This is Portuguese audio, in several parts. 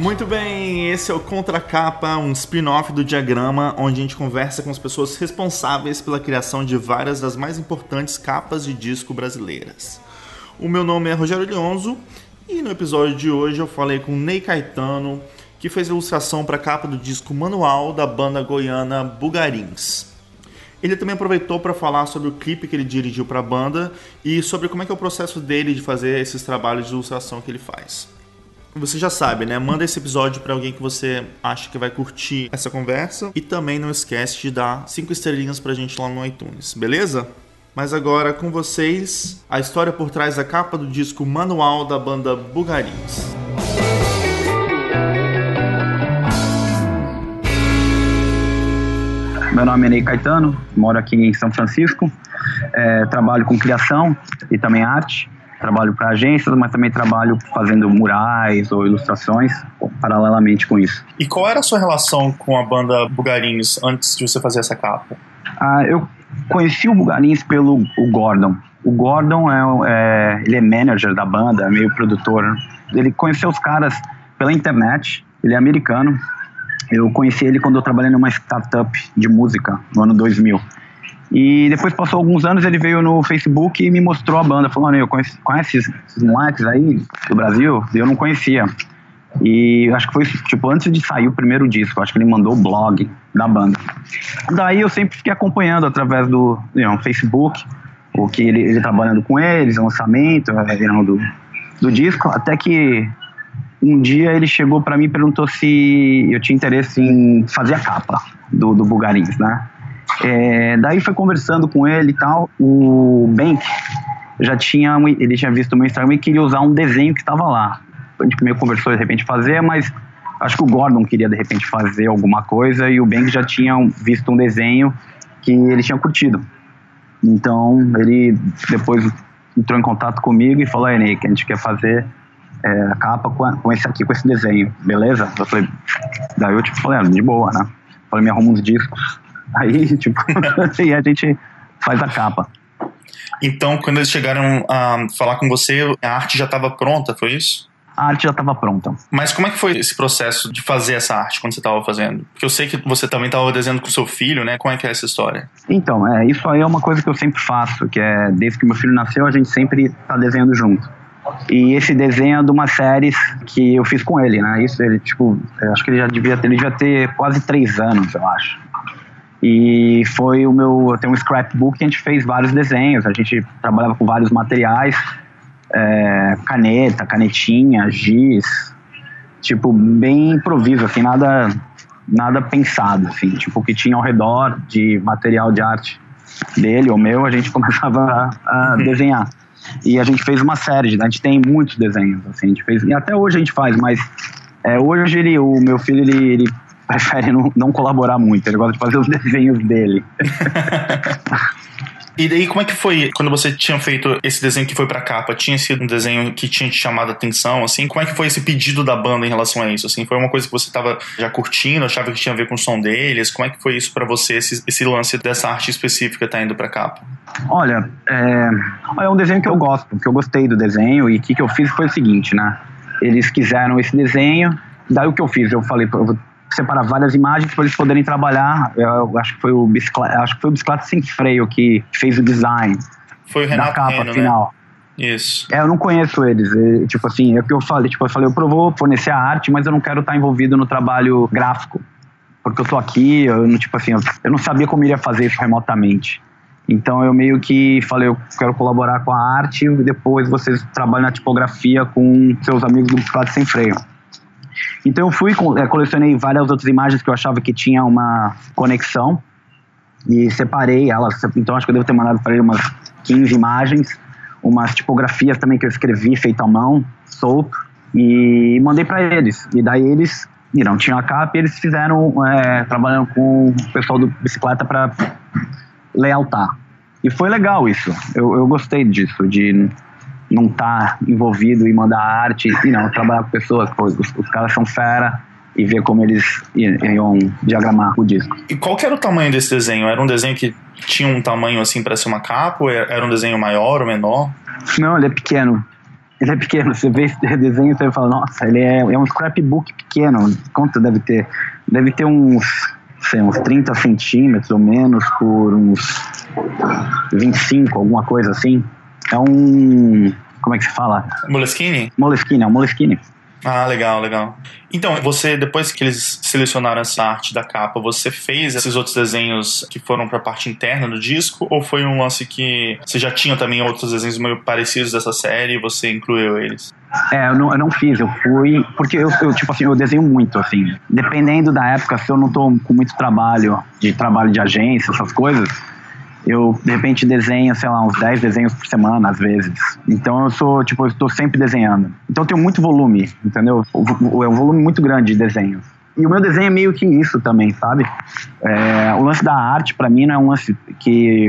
Muito bem, esse é o Contracapa, um spin-off do Diagrama, onde a gente conversa com as pessoas responsáveis pela criação de várias das mais importantes capas de disco brasileiras. O meu nome é Rogério Leonzo e no episódio de hoje eu falei com Ney Caetano, que fez a ilustração para a capa do disco Manual da banda goiana Bugarins. Ele também aproveitou para falar sobre o clipe que ele dirigiu para a banda e sobre como é que é o processo dele de fazer esses trabalhos de ilustração que ele faz. Você já sabe, né? Manda esse episódio para alguém que você acha que vai curtir essa conversa e também não esquece de dar cinco estrelinhas pra gente lá no iTunes, beleza? Mas agora com vocês, a história por trás da capa do disco Manual da banda Bugarins. Meu nome é Ney Caetano, moro aqui em São Francisco, é, trabalho com criação e também arte trabalho para agências, mas também trabalho fazendo murais ou ilustrações paralelamente com isso. E qual era a sua relação com a banda Bugarins antes de você fazer essa capa? Ah, eu conheci o Bugarins pelo o Gordon. O Gordon é, é, ele é manager da banda, meio produtor. Ele conheceu os caras pela internet. Ele é americano. Eu conheci ele quando eu trabalhei numa startup de música no ano 2000. E depois passou alguns anos, ele veio no Facebook e me mostrou a banda. Falou, eu conhece, conhece esses, moleques aí do Brasil? Eu não conhecia. E acho que foi, tipo, antes de sair o primeiro disco, acho que ele mandou o blog da banda. Daí eu sempre fiquei acompanhando através do you know, Facebook, o que ele, ele trabalhando com eles, o lançamento you know, do, do disco, até que um dia ele chegou para mim e perguntou se eu tinha interesse em fazer a capa do, do Bugarins, né? É, daí foi conversando com ele e tal, o Bank já tinha, ele tinha visto o meu Instagram e queria usar um desenho que estava lá. A gente meio conversou de repente fazer, mas acho que o Gordon queria de repente fazer alguma coisa e o Bank já tinha visto um desenho que ele tinha curtido. Então ele depois entrou em contato comigo e falou: Ei, Ney, que a gente quer fazer é, a capa com, com, esse aqui, com esse desenho, beleza? Eu falei, daí eu tipo, falei, ah, de boa, né? Falei, me arruma uns discos Aí, tipo, e a gente faz a capa. Então, quando eles chegaram a falar com você, a arte já estava pronta, foi isso? A arte já estava pronta. Mas como é que foi esse processo de fazer essa arte quando você estava fazendo? Porque eu sei que você também estava desenhando com seu filho, né? Como é que é essa história? Então, é, isso aí é uma coisa que eu sempre faço, que é desde que meu filho nasceu, a gente sempre está desenhando junto. E esse desenho é de uma série que eu fiz com ele, né? Isso, ele, tipo, acho que ele já devia ter, ele devia ter quase três anos, eu acho. E foi o meu. Eu tenho um scrapbook que a gente fez vários desenhos, a gente trabalhava com vários materiais, é, caneta, canetinha, giz, tipo, bem improviso, assim, nada, nada pensado, assim, tipo, o que tinha ao redor de material de arte dele ou meu, a gente começava a, a uhum. desenhar. E a gente fez uma série, a gente tem muitos desenhos, assim, a gente fez, e até hoje a gente faz, mas é, hoje ele, o meu filho, ele, ele prefere não, não colaborar muito, ele gosta de fazer os desenhos dele. E daí, como é que foi quando você tinha feito esse desenho que foi pra capa? Tinha sido um desenho que tinha te chamado a atenção, assim? Como é que foi esse pedido da banda em relação a isso? Assim, foi uma coisa que você tava já curtindo, achava que tinha a ver com o som deles? Como é que foi isso para você, esse, esse, lance dessa arte específica tá indo pra capa? Olha, é, é um desenho que eu gosto, que eu gostei do desenho e o que, que eu fiz foi o seguinte, né? Eles quiseram esse desenho, daí o que eu fiz? Eu falei, eu vou separar várias imagens para eles poderem trabalhar. Eu acho que foi o bicicleta, acho que foi o bicicleta sem freio que fez o design foi o Renato da capa Reno, né? final. Né? Isso. É, eu não conheço eles. É, tipo assim, é o que eu falei. Tipo, eu falei, eu vou fornecer a arte, mas eu não quero estar envolvido no trabalho gráfico. Porque eu tô aqui, eu não, tipo assim, eu não sabia como iria fazer isso remotamente. Então eu meio que falei, eu quero colaborar com a arte e depois vocês trabalham na tipografia com seus amigos do Bicicleta Sem Freio. Então eu fui, é, colecionei várias outras imagens que eu achava que tinha uma conexão e separei elas. Então acho que eu devo ter mandado para ele umas 15 imagens, umas tipografias também que eu escrevi, feito à mão, solto, e mandei para eles. E daí eles, e não tinha a capa, e eles fizeram, é, trabalhando com o pessoal do bicicleta para lealtar. E foi legal isso. Eu, eu gostei disso, de não tá envolvido e mandar arte, e não, trabalhar com pessoas, pô, os, os caras são fera, e ver como eles iam diagramar o disco. E qual era o tamanho desse desenho? Era um desenho que tinha um tamanho assim para ser uma capa ou era um desenho maior ou menor? Não, ele é pequeno. Ele é pequeno, você vê esse desenho e você fala, nossa, ele é, é um scrapbook pequeno. Quanto deve ter? Deve ter uns, sei, uns 30 centímetros ou menos por uns 25, alguma coisa assim. É um. Como é que se fala? Moleskine? Moleskine, é um Moleskine. Ah, legal, legal. Então, você, depois que eles selecionaram essa arte da capa, você fez esses outros desenhos que foram para a parte interna do disco? Ou foi um lance que você já tinha também outros desenhos meio parecidos dessa série e você incluiu eles? É, eu não, eu não fiz, eu fui. Porque eu, eu, tipo assim, eu desenho muito, assim. Dependendo da época, se eu não tô com muito trabalho, de trabalho de agência, essas coisas, eu de repente desenho, sei lá, uns 10 desenhos por semana, às vezes. Então eu sou, tipo, eu estou sempre desenhando. Então eu tenho muito volume, entendeu? É um volume muito grande de desenhos. E o meu desenho é meio que isso também, sabe? É, o lance da arte, para mim, não é um lance que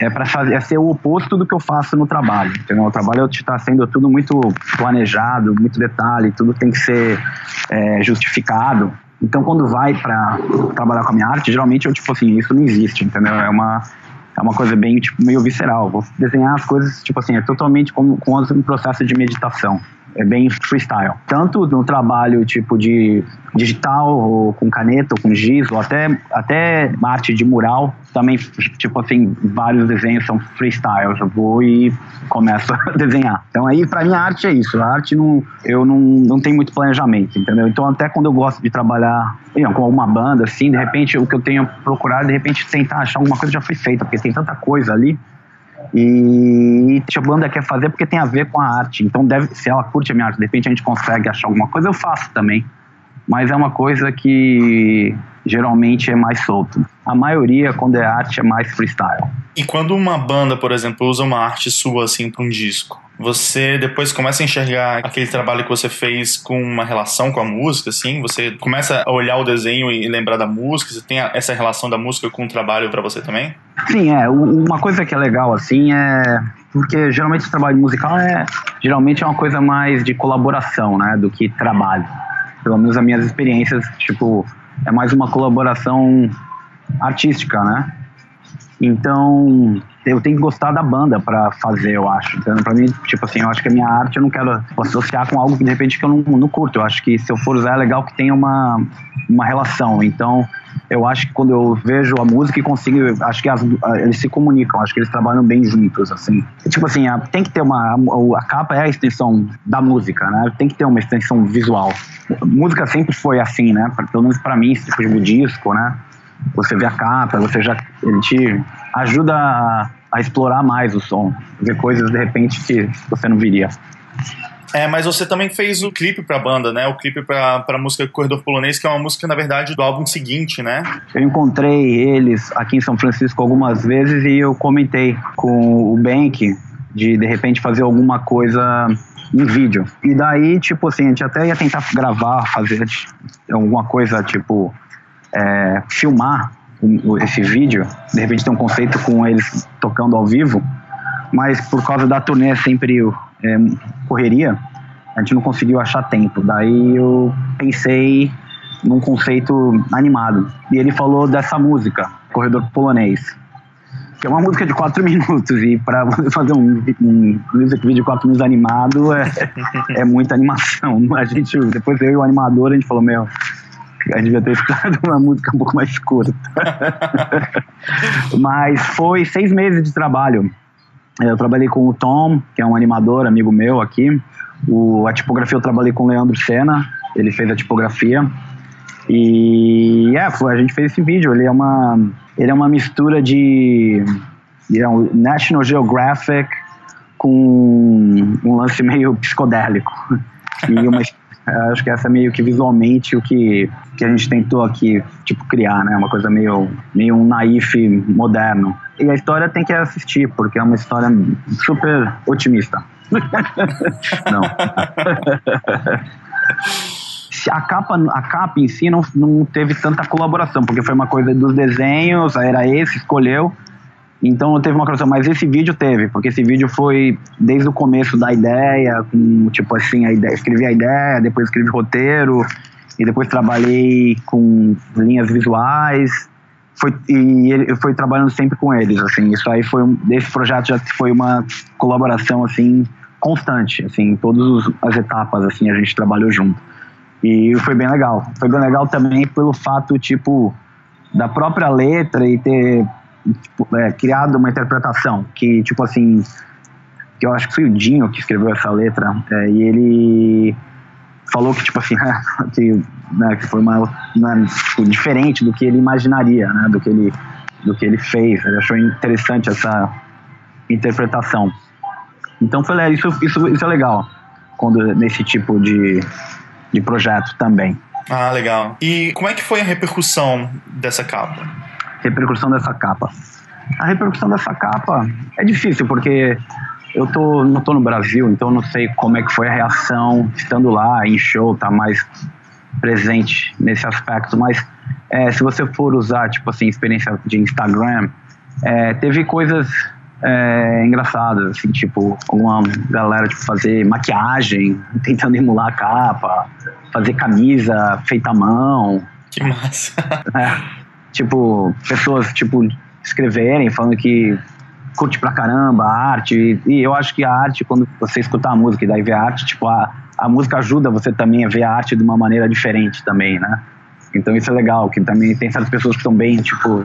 é para fazer é ser o oposto do que eu faço no trabalho entendeu? o trabalho está sendo tudo muito planejado muito detalhe tudo tem que ser é, justificado então quando vai para trabalhar com a minha arte geralmente eu tipo assim isso não existe entendeu é uma é uma coisa bem, tipo, meio visceral. Vou desenhar as coisas, tipo assim, é totalmente como, como um processo de meditação é bem freestyle. Tanto no trabalho tipo de digital, ou com caneta, ou com giz, ou até, até arte de mural, também, tipo assim, vários desenhos são freestyle. Eu vou e começo a desenhar. Então aí, pra mim, a arte é isso. A arte, não, eu não, não tenho muito planejamento, entendeu? Então até quando eu gosto de trabalhar com alguma banda, assim, de repente, o que eu tenho procurado, de repente, tentar achar alguma coisa já foi feita, porque tem tanta coisa ali e a banda quer fazer porque tem a ver com a arte. Então, deve, se ela curte a minha arte, de repente a gente consegue achar alguma coisa, eu faço também. Mas é uma coisa que geralmente é mais solto. A maioria, quando é arte, é mais freestyle. E quando uma banda, por exemplo, usa uma arte sua assim para um disco, você depois começa a enxergar aquele trabalho que você fez com uma relação com a música, assim? Você começa a olhar o desenho e lembrar da música? Você tem essa relação da música com o trabalho para você também? Sim, é. Uma coisa que é legal, assim, é porque geralmente o trabalho musical é geralmente é uma coisa mais de colaboração, né, do que trabalho. Pelo menos as minhas experiências, tipo, é mais uma colaboração artística, né? Então, eu tenho que gostar da banda para fazer, eu acho. Então, para mim, tipo assim, eu acho que a minha arte eu não quero associar com algo que de repente que eu não, não curto. Eu acho que se eu for usar é legal que tenha uma, uma relação. Então, eu acho que quando eu vejo a música e consigo, acho que as, eles se comunicam, acho que eles trabalham bem juntos, assim. Tipo assim, a, tem que ter uma, a, a, capa é a extensão da música, né? Tem que ter uma extensão visual. Música sempre foi assim, né? Pelo menos para mim, tipo de disco, né? você vê a capa, você já ele te ajuda a, a explorar mais o som, ver coisas de repente que você não viria. É, mas você também fez o clipe pra banda, né? O clipe pra, pra música Corredor Polonês, que é uma música, na verdade, do álbum seguinte, né? Eu encontrei eles aqui em São Francisco algumas vezes e eu comentei com o Bank de, de repente, fazer alguma coisa em vídeo. E daí, tipo assim, a gente até ia tentar gravar, fazer alguma coisa, tipo, é, filmar esse vídeo, de repente ter um conceito com eles tocando ao vivo, mas por causa da turnê sempre é, correria, a gente não conseguiu achar tempo. Daí eu pensei num conceito animado. E ele falou dessa música, Corredor Polonês, que é uma música de quatro minutos. E para fazer um, um music video de quatro minutos animado é, é muita animação. A gente, depois eu e o animador, a gente falou: Meu, a gente devia ter escutado uma música um pouco mais curta. Mas foi seis meses de trabalho. Eu trabalhei com o Tom, que é um animador, amigo meu aqui. O, a tipografia eu trabalhei com o Leandro Senna, ele fez a tipografia. E é, a gente fez esse vídeo. Ele é uma, ele é uma mistura de é um National Geographic com um lance meio psicodélico. E uma, Acho que essa é meio que visualmente o que, que a gente tentou aqui, tipo, criar, né? Uma coisa meio, meio um naif moderno. E a história tem que assistir, porque é uma história super otimista. não. a capa, a capa em si não, não teve tanta colaboração, porque foi uma coisa dos desenhos, era esse, escolheu. Então não teve uma colaboração, mas esse vídeo teve, porque esse vídeo foi desde o começo da ideia, com tipo assim, a ideia, escrevi a ideia, depois escrevi roteiro, e depois trabalhei com linhas visuais, foi, e ele foi trabalhando sempre com eles, assim, isso aí foi, desse projeto já foi uma colaboração, assim, constante, assim, em todas as etapas, assim, a gente trabalhou junto. E foi bem legal. Foi bem legal também pelo fato, tipo, da própria letra e ter tipo, é, criado uma interpretação que, tipo assim, que eu acho que foi o Dinho que escreveu essa letra, é, e ele falou que, tipo assim, que, né, que foi uma, uma tipo, diferente do que ele imaginaria, né, do que ele, do que ele fez. Ele achou interessante essa interpretação. Então, foi, isso, isso, isso é legal quando nesse tipo de, de projeto também. Ah, legal. E como é que foi a repercussão dessa capa? Repercussão dessa capa. A repercussão dessa capa é difícil, porque eu tô, não tô no Brasil, então não sei como é que foi a reação estando lá em show, tá mais presente nesse aspecto, mas é, se você for usar, tipo assim, experiência de Instagram, é, teve coisas é, engraçadas, assim, tipo, uma galera tipo, fazer maquiagem, tentando emular a capa, fazer camisa feita à mão. Que massa. É, tipo, pessoas, tipo, escreverem, falando que curte pra caramba a arte. E eu acho que a arte, quando você escuta a música e daí vê a arte, tipo, a, a música ajuda você também a ver a arte de uma maneira diferente também, né? Então isso é legal, que também tem certas pessoas que bem, tipo,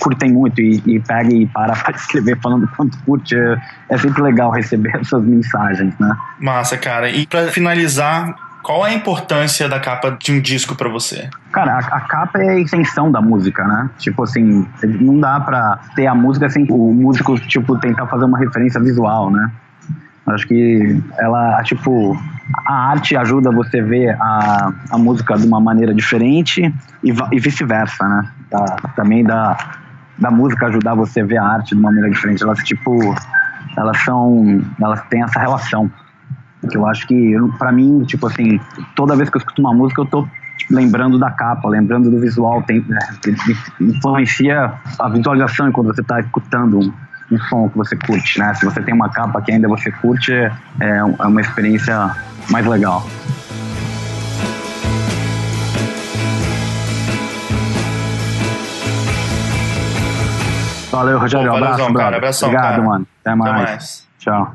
curtem muito e, e e para para escrever falando quanto curte. É, é sempre legal receber essas mensagens, né? Massa, cara. E para finalizar, qual é a importância da capa de um disco para você? Cara, a, a, capa é a extensão da música, né? Tipo assim, não dá pra ter a música sem o músico, tipo, tentar fazer uma referência visual, né? Acho que ela, tipo, a arte ajuda você a ver a, a música de uma maneira diferente e, e vice-versa, né? Da, também da, da música ajudar você a ver a arte de uma maneira diferente. Elas, tipo, elas são, elas têm essa relação. Que eu acho que, para mim, tipo assim, toda vez que eu escuto uma música, eu tô tipo, lembrando da capa, lembrando do visual, tem, né, influencia a visualização quando você está escutando um, um som que você curte, né? Se você tem uma capa que ainda você curte, é, é uma experiência mais legal. Valeu, Rogério. Pô, abraço, cara. Abração, Obrigado, cara. mano. Até mais. Até mais. Tchau.